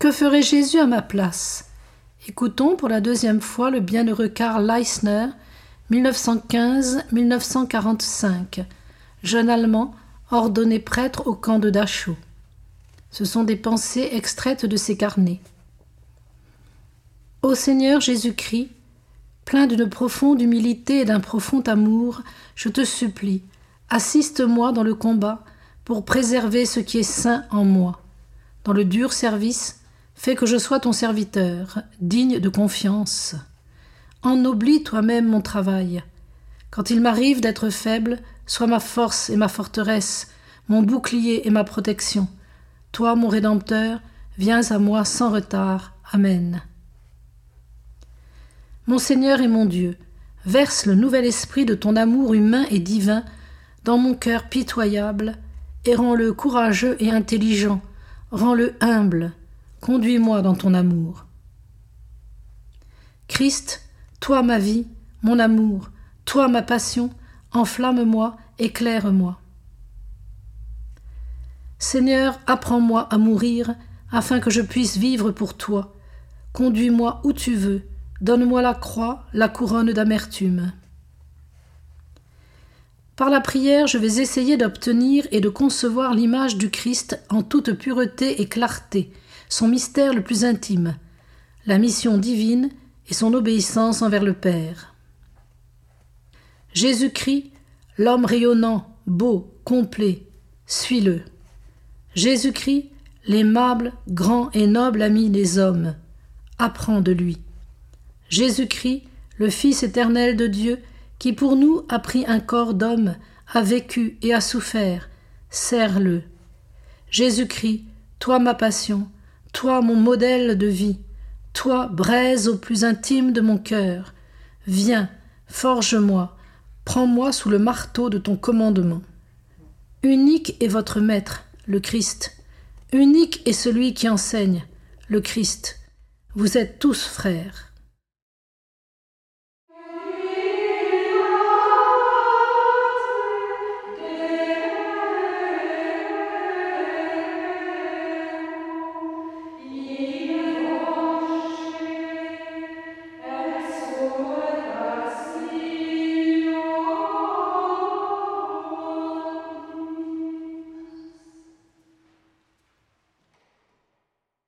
que ferait Jésus à ma place? Écoutons pour la deuxième fois le bienheureux Karl Leisner, 1915-1945, jeune Allemand ordonné prêtre au camp de Dachau. Ce sont des pensées extraites de ses carnets. Ô Seigneur Jésus-Christ, plein d'une profonde humilité et d'un profond amour, je te supplie, assiste-moi dans le combat pour préserver ce qui est saint en moi. Dans le dur service, fais que je sois ton serviteur, digne de confiance. Ennoblis toi-même mon travail. Quand il m'arrive d'être faible, sois ma force et ma forteresse, mon bouclier et ma protection. Toi, mon Rédempteur, viens à moi sans retard. Amen. Mon Seigneur et mon Dieu, verse le nouvel esprit de ton amour humain et divin dans mon cœur pitoyable, et rends-le courageux et intelligent, rends-le humble, conduis-moi dans ton amour. Christ, toi ma vie, mon amour, toi ma passion, enflamme-moi, éclaire-moi. Seigneur, apprends-moi à mourir, afin que je puisse vivre pour toi. Conduis-moi où tu veux, donne-moi la croix, la couronne d'amertume. Par la prière, je vais essayer d'obtenir et de concevoir l'image du Christ en toute pureté et clarté, son mystère le plus intime, la mission divine et son obéissance envers le Père. Jésus-Christ, l'homme rayonnant, beau, complet, suis-le. Jésus-Christ, l'aimable, grand et noble ami des hommes, apprends de lui. Jésus-Christ, le Fils éternel de Dieu, qui pour nous a pris un corps d'homme, a vécu et a souffert, serre-le. Jésus-Christ, toi ma passion, toi mon modèle de vie, toi braise au plus intime de mon cœur, viens, forge-moi, prends-moi sous le marteau de ton commandement. Unique est votre Maître, le Christ. Unique est celui qui enseigne, le Christ. Vous êtes tous frères.